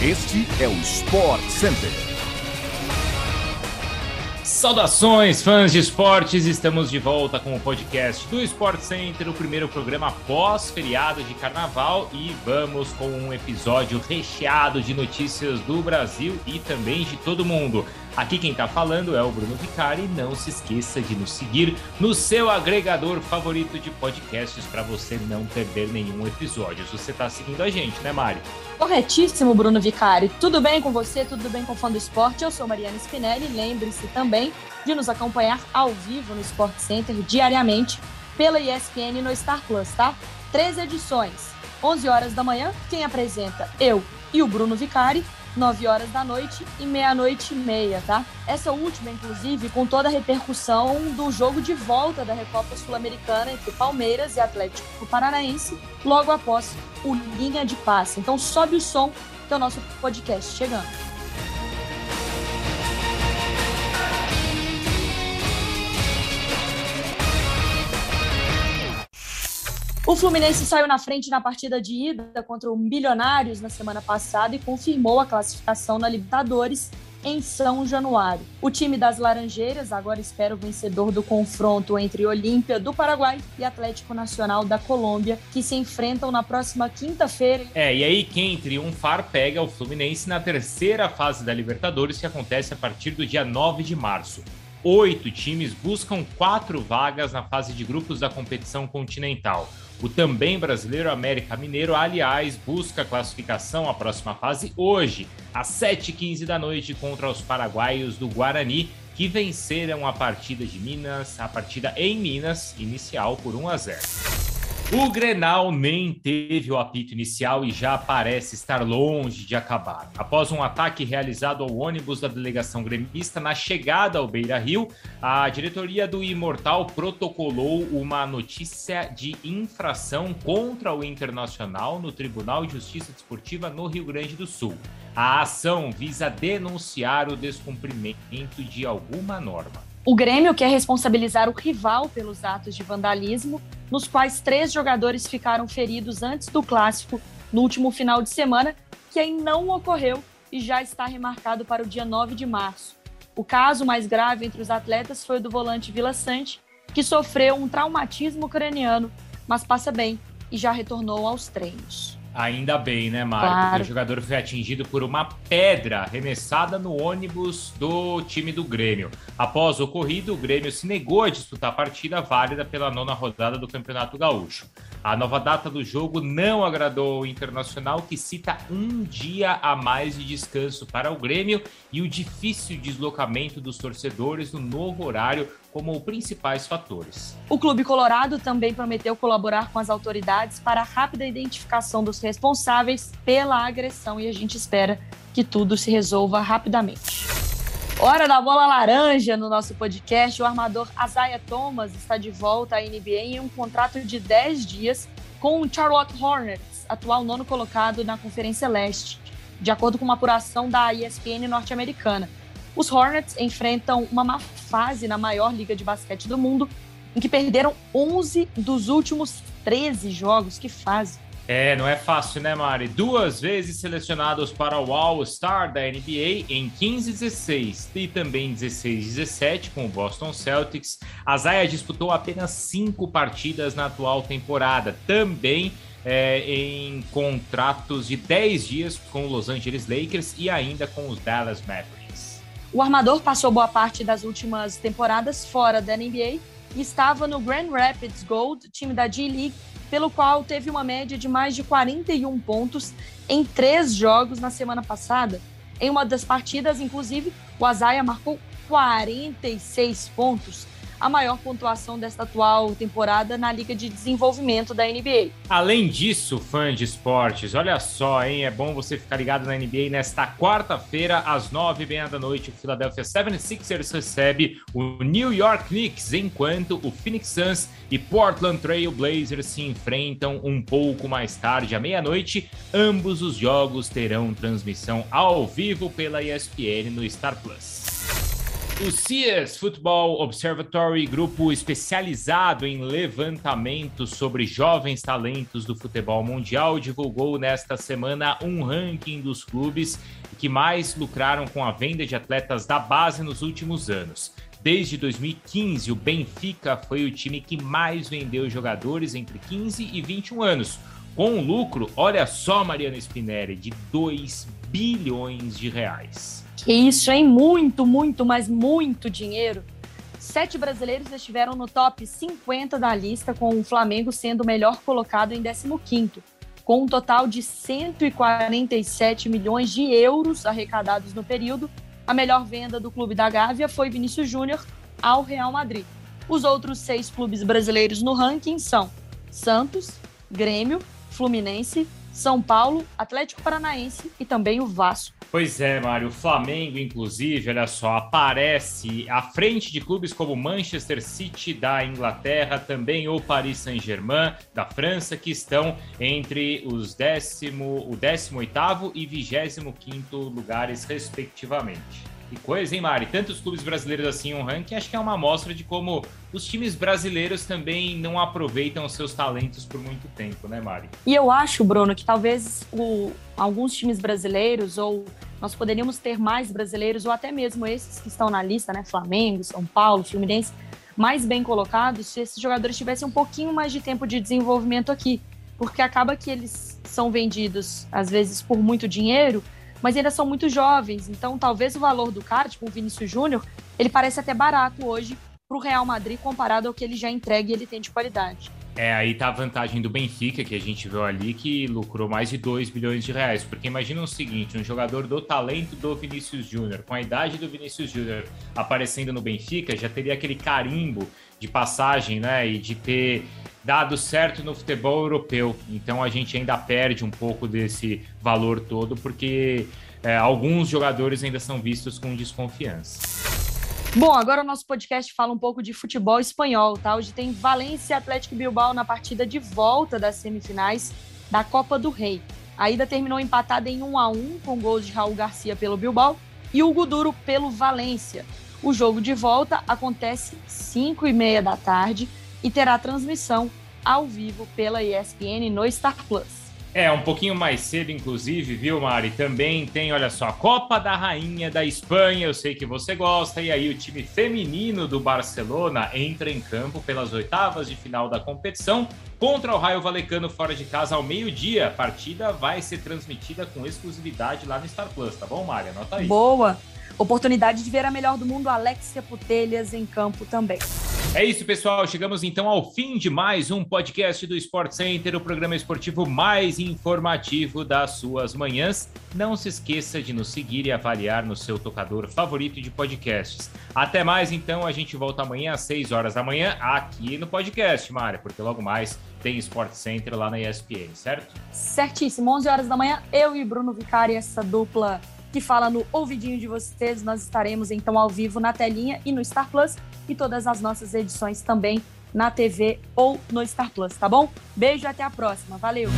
Este é o Sport Center. Saudações, fãs de esportes! Estamos de volta com o podcast do Sport Center, o primeiro programa pós-feriado de carnaval, e vamos com um episódio recheado de notícias do Brasil e também de todo mundo. Aqui quem tá falando é o Bruno Vicari. Não se esqueça de nos seguir no seu agregador favorito de podcasts para você não perder nenhum episódio. Você tá seguindo a gente, né, Mari? Corretíssimo, Bruno Vicari. Tudo bem com você? Tudo bem com o fã do esporte? Eu sou Mariana Spinelli. Lembre-se também de nos acompanhar ao vivo no Sport Center diariamente pela ESPN no Star Plus, tá? Três edições. 11 horas da manhã, quem apresenta? Eu e o Bruno Vicari 9 horas da noite e meia-noite e meia, tá? Essa última, inclusive, com toda a repercussão do jogo de volta da Recopa Sul-Americana entre Palmeiras e Atlético Paranaense, logo após o Linha de Passe. Então sobe o som que é o nosso podcast chegando. O Fluminense saiu na frente na partida de ida contra o Milionários na semana passada e confirmou a classificação na Libertadores em São Januário. O time das Laranjeiras agora espera o vencedor do confronto entre Olímpia do Paraguai e Atlético Nacional da Colômbia, que se enfrentam na próxima quinta-feira. É, e aí quem triunfar pega o Fluminense na terceira fase da Libertadores, que acontece a partir do dia 9 de março. Oito times buscam quatro vagas na fase de grupos da competição continental. O também brasileiro América Mineiro, aliás, busca classificação à próxima fase hoje, às 7h15 da noite, contra os paraguaios do Guarani, que venceram a partida de Minas, a partida em Minas, inicial por 1 a 0. O Grenal nem teve o apito inicial e já parece estar longe de acabar. Após um ataque realizado ao ônibus da delegação gremista na chegada ao Beira Rio, a diretoria do Imortal protocolou uma notícia de infração contra o Internacional no Tribunal de Justiça Desportiva no Rio Grande do Sul. A ação visa denunciar o descumprimento de alguma norma. O Grêmio quer responsabilizar o rival pelos atos de vandalismo, nos quais três jogadores ficaram feridos antes do clássico no último final de semana, que aí não ocorreu e já está remarcado para o dia 9 de março. O caso mais grave entre os atletas foi o do volante Vila Sante, que sofreu um traumatismo craniano, mas passa bem e já retornou aos treinos. Ainda bem, né, Mário? Claro. Porque o jogador foi atingido por uma pedra arremessada no ônibus do time do Grêmio. Após o ocorrido, o Grêmio se negou a disputar a partida válida pela nona rodada do Campeonato Gaúcho. A nova data do jogo não agradou o Internacional, que cita um dia a mais de descanso para o Grêmio e o difícil deslocamento dos torcedores no novo horário como principais fatores. O Clube Colorado também prometeu colaborar com as autoridades para a rápida identificação dos responsáveis pela agressão e a gente espera que tudo se resolva rapidamente. Hora da bola laranja no nosso podcast. O armador Isaiah Thomas está de volta à NBA em um contrato de 10 dias com o Charlotte Hornets, atual nono colocado na Conferência Leste, de acordo com uma apuração da ESPN norte-americana. Os Hornets enfrentam uma má fase na maior liga de basquete do mundo, em que perderam 11 dos últimos 13 jogos. Que fase! É, não é fácil, né, Mari? Duas vezes selecionados para o All-Star da NBA em 15 16 e também 16 17 com o Boston Celtics. A Zaya disputou apenas cinco partidas na atual temporada, também é, em contratos de 10 dias com o Los Angeles Lakers e ainda com os Dallas Mavericks. O armador passou boa parte das últimas temporadas fora da NBA e estava no Grand Rapids Gold, time da G-League, pelo qual teve uma média de mais de 41 pontos em três jogos na semana passada. Em uma das partidas, inclusive, o Azaia marcou 46 pontos a maior pontuação desta atual temporada na Liga de Desenvolvimento da NBA. Além disso, fã de esportes, olha só, hein? É bom você ficar ligado na NBA nesta quarta-feira, às nove e meia da noite. O Philadelphia 76ers recebe o New York Knicks, enquanto o Phoenix Suns e Portland Trail Blazers se enfrentam um pouco mais tarde, à meia-noite. Ambos os jogos terão transmissão ao vivo pela ESPN no Star Plus. O CIES Football Observatory, grupo especializado em levantamento sobre jovens talentos do futebol mundial, divulgou nesta semana um ranking dos clubes que mais lucraram com a venda de atletas da base nos últimos anos. Desde 2015, o Benfica foi o time que mais vendeu jogadores entre 15 e 21 anos, com um lucro, olha só, Mariana Spinelli, de 2 bilhões de reais. Que isso, hein? Muito, muito, mas muito dinheiro. Sete brasileiros estiveram no top 50 da lista, com o Flamengo sendo o melhor colocado em 15º, com um total de 147 milhões de euros arrecadados no período. A melhor venda do clube da Gávea foi Vinícius Júnior ao Real Madrid. Os outros seis clubes brasileiros no ranking são Santos, Grêmio, Fluminense, São Paulo, Atlético Paranaense e também o Vasco. Pois é, Mário. O Flamengo, inclusive, olha só, aparece à frente de clubes como Manchester City da Inglaterra, também o Paris Saint-Germain da França, que estão entre os décimo, o 18 e 25 lugares, respectivamente. Que coisa, hein, Mari? Tantos clubes brasileiros assim um ranking, acho que é uma amostra de como os times brasileiros também não aproveitam os seus talentos por muito tempo, né, Mari? E eu acho, Bruno, que talvez o, alguns times brasileiros, ou nós poderíamos ter mais brasileiros, ou até mesmo esses que estão na lista, né? Flamengo, São Paulo, Fluminense, mais bem colocados, se esses jogadores tivessem um pouquinho mais de tempo de desenvolvimento aqui. Porque acaba que eles são vendidos, às vezes, por muito dinheiro mas ainda são muito jovens. Então, talvez o valor do cara, tipo o Vinícius Júnior, ele parece até barato hoje para o Real Madrid comparado ao que ele já entrega e ele tem de qualidade. É, aí tá a vantagem do Benfica, que a gente viu ali, que lucrou mais de 2 bilhões de reais. Porque imagina o seguinte: um jogador do talento do Vinícius Júnior, com a idade do Vinícius Júnior aparecendo no Benfica, já teria aquele carimbo de passagem, né? E de ter dado certo no futebol europeu. Então a gente ainda perde um pouco desse valor todo, porque é, alguns jogadores ainda são vistos com desconfiança. Bom, agora o nosso podcast fala um pouco de futebol espanhol, tá? Hoje tem Valência e Atlético Bilbao na partida de volta das semifinais da Copa do Rei. A ida terminou empatada em 1 a 1 com gols de Raul Garcia pelo Bilbao e Hugo Duro pelo Valência. O jogo de volta acontece 5 e meia da tarde e terá transmissão ao vivo pela ESPN no Star Plus. É, um pouquinho mais cedo, inclusive, viu, Mari? Também tem, olha só, a Copa da Rainha da Espanha, eu sei que você gosta, e aí o time feminino do Barcelona entra em campo pelas oitavas de final da competição contra o Raio Valecano fora de casa ao meio-dia. A partida vai ser transmitida com exclusividade lá no Star Plus, tá bom, Mari? Anota aí. Boa! Oportunidade de ver a melhor do mundo, Alexia Putelhas, em campo também. É isso, pessoal. Chegamos então ao fim de mais um podcast do Sport Center, o programa esportivo mais informativo das suas manhãs. Não se esqueça de nos seguir e avaliar no seu tocador favorito de podcasts. Até mais, então. A gente volta amanhã às 6 horas da manhã aqui no podcast, Mária, porque logo mais tem Sport Center lá na ESPN, certo? Certíssimo. 11 horas da manhã, eu e Bruno Vicari, essa dupla que fala no ouvidinho de vocês. Nós estaremos então ao vivo na telinha e no Star Plus e todas as nossas edições também na TV ou no Star Plus, tá bom? Beijo e até a próxima. Valeu!